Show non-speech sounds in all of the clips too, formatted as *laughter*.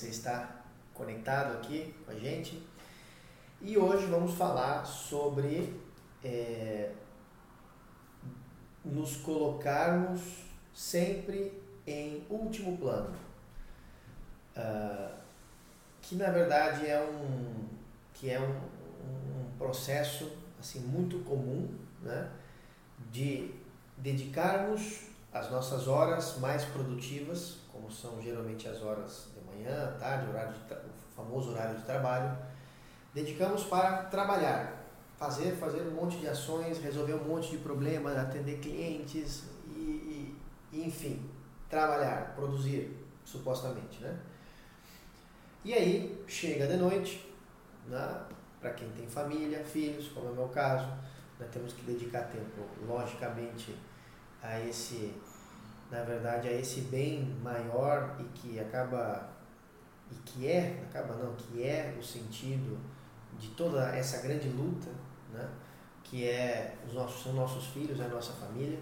você está conectado aqui com a gente. E hoje vamos falar sobre é, nos colocarmos sempre em último plano. Uh, que na verdade é um, que é um, um processo assim, muito comum né, de dedicarmos as nossas horas mais produtivas, como são geralmente as horas de manhã, tarde, horário de o famoso horário de trabalho, dedicamos para trabalhar, fazer, fazer um monte de ações, resolver um monte de problemas, atender clientes e, e enfim, trabalhar, produzir, supostamente, né? E aí chega de noite, né? para quem tem família, filhos, como é o meu caso, nós temos que dedicar tempo, logicamente, a esse, na verdade, a esse bem maior e que acaba e que é, acaba não, que é o sentido de toda essa grande luta, né? que é os nossos, são nossos filhos, é a nossa família.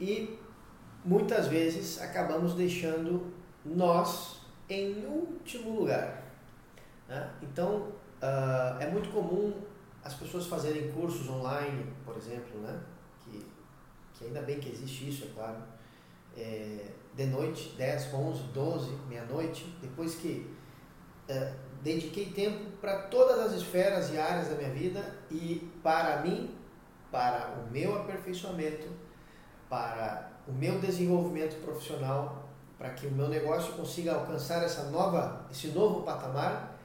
E muitas vezes acabamos deixando nós em último lugar. Né? Então, uh, é muito comum as pessoas fazerem cursos online, por exemplo, né? Que, ainda bem que existe isso, é claro, é, de noite, 10, 11, 12, meia-noite, depois que uh, dediquei tempo para todas as esferas e áreas da minha vida e para mim, para o meu aperfeiçoamento, para o meu desenvolvimento profissional, para que o meu negócio consiga alcançar essa nova, esse novo patamar,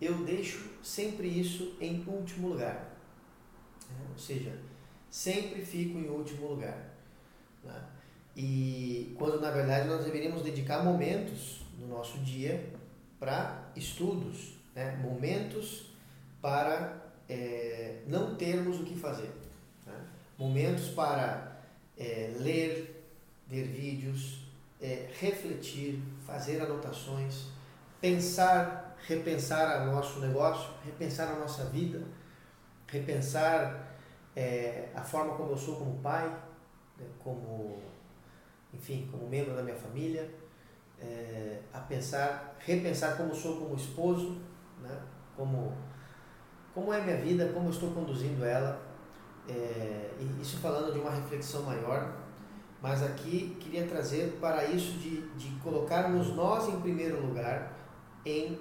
eu deixo sempre isso em último lugar. É, ou seja, sempre fico em último lugar. Né? E quando na verdade nós deveríamos dedicar momentos no nosso dia para estudos, né? momentos para é, não termos o que fazer, né? momentos para é, ler, ver vídeos, é, refletir, fazer anotações, pensar, repensar o nosso negócio, repensar a nossa vida, repensar é, a forma como eu sou como pai, né? como, enfim, como membro da minha família é, a pensar, repensar como sou como esposo, né? como, como é minha vida, como estou conduzindo ela. É, isso falando de uma reflexão maior, mas aqui queria trazer para isso de, de colocarmos nós em primeiro lugar, em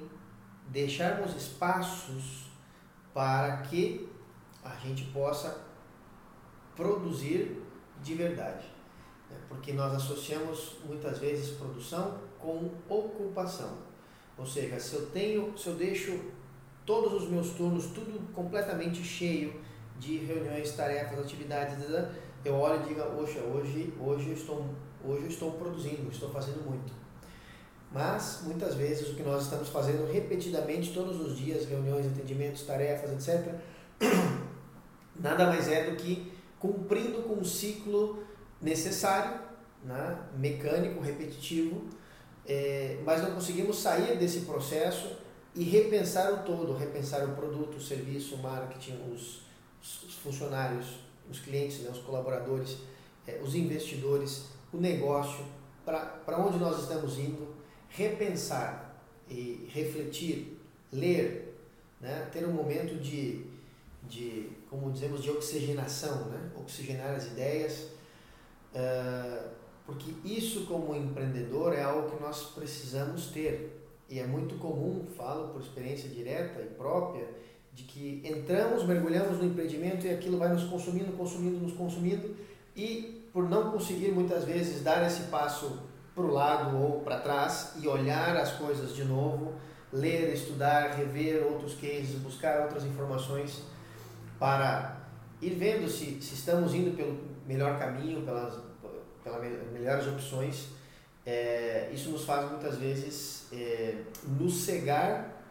deixarmos espaços para que a gente possa produzir de verdade. Né? Porque nós associamos muitas vezes produção com ocupação. Ou seja, se eu tenho, se eu deixo todos os meus turnos tudo completamente cheio de reuniões, tarefas, atividades, eu olho e digo, poxa, hoje, hoje, eu estou, hoje eu estou produzindo, estou fazendo muito. Mas, muitas vezes, o que nós estamos fazendo repetidamente, todos os dias, reuniões, atendimentos, tarefas, etc., *clears throat* nada mais é do que cumprindo com um ciclo necessário, né, mecânico, repetitivo, é, mas não conseguimos sair desse processo e repensar o todo, repensar o produto, o serviço, o marketing, os, os funcionários, os clientes, né, os colaboradores, é, os investidores, o negócio, para onde nós estamos indo, repensar e refletir, ler, né, ter um momento de, de, como dizemos, de oxigenação, né, oxigenar as ideias, uh, porque isso, como empreendedor, é algo que nós precisamos ter. E é muito comum, falo por experiência direta e própria, de que entramos, mergulhamos no empreendimento e aquilo vai nos consumindo, consumindo, nos consumindo, e por não conseguir muitas vezes dar esse passo para o lado ou para trás e olhar as coisas de novo, ler, estudar, rever outros cases, buscar outras informações para ir vendo se, se estamos indo pelo melhor caminho, pelas melhores opções, é, isso nos faz muitas vezes é, nos cegar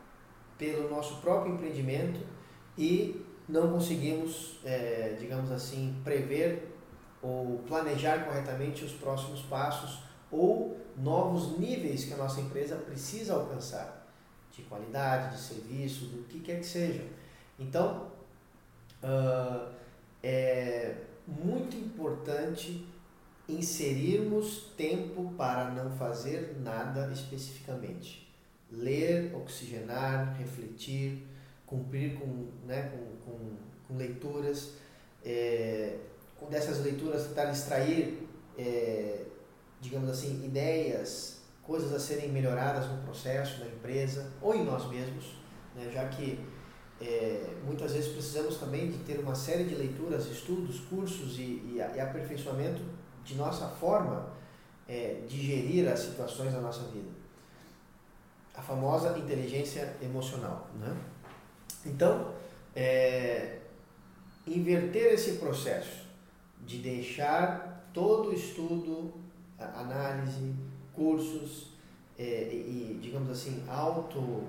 pelo nosso próprio empreendimento e não conseguimos, é, digamos assim, prever ou planejar corretamente os próximos passos ou novos níveis que a nossa empresa precisa alcançar de qualidade, de serviço, do que quer que seja. Então, uh, é muito importante inserirmos tempo para não fazer nada especificamente. Ler, oxigenar, refletir, cumprir com, né, com, com, com leituras, é, com dessas leituras tentar extrair, é, digamos assim, ideias, coisas a serem melhoradas no processo da empresa ou em nós mesmos, né, já que é, muitas vezes precisamos também de ter uma série de leituras, estudos, cursos e, e, e aperfeiçoamento de nossa forma é, de gerir as situações da nossa vida. A famosa inteligência emocional. Né? Então, é, inverter esse processo de deixar todo o estudo, análise, cursos é, e, digamos assim, auto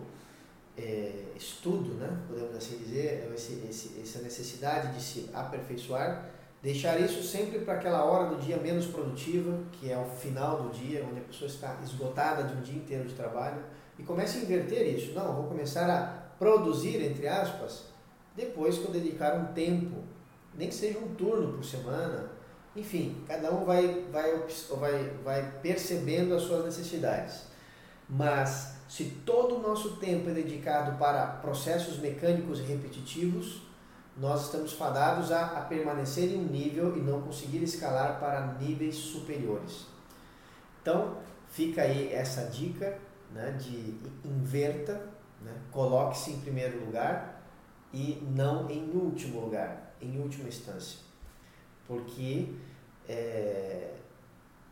é, estudo, né? podemos assim dizer, esse, esse, essa necessidade de se aperfeiçoar, deixar isso sempre para aquela hora do dia menos produtiva, que é o final do dia, onde a pessoa está esgotada de um dia inteiro de trabalho, e comece a inverter isso. Não, vou começar a produzir, entre aspas, depois que eu dedicar um tempo, nem que seja um turno por semana, enfim, cada um vai, vai, vai, vai percebendo as suas necessidades. Mas se todo o nosso tempo é dedicado para processos mecânicos repetitivos, nós estamos fadados a, a permanecer em um nível e não conseguir escalar para níveis superiores. Então, fica aí essa dica né, de inverta, né, coloque-se em primeiro lugar e não em último lugar, em última instância. Porque é,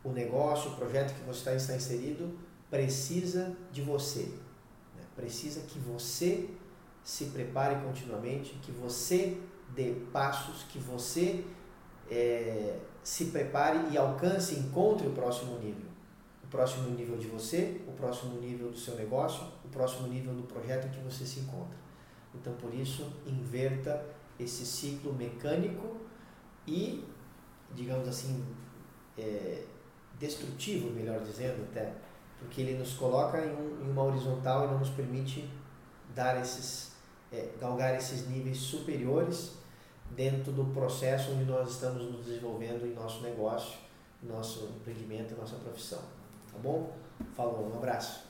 o negócio, o projeto que você está inserido precisa de você. Né? Precisa que você se prepare continuamente, que você dê passos, que você é, se prepare e alcance, encontre o próximo nível. O próximo nível de você, o próximo nível do seu negócio, o próximo nível do projeto em que você se encontra. Então, por isso, inverta esse ciclo mecânico e, digamos assim, é, destrutivo, melhor dizendo, até porque ele nos coloca em, um, em uma horizontal e não nos permite dar esses, é, galgar esses níveis superiores dentro do processo onde nós estamos nos desenvolvendo em nosso negócio, nosso empreendimento, nossa profissão. Tá bom? Falou, um abraço.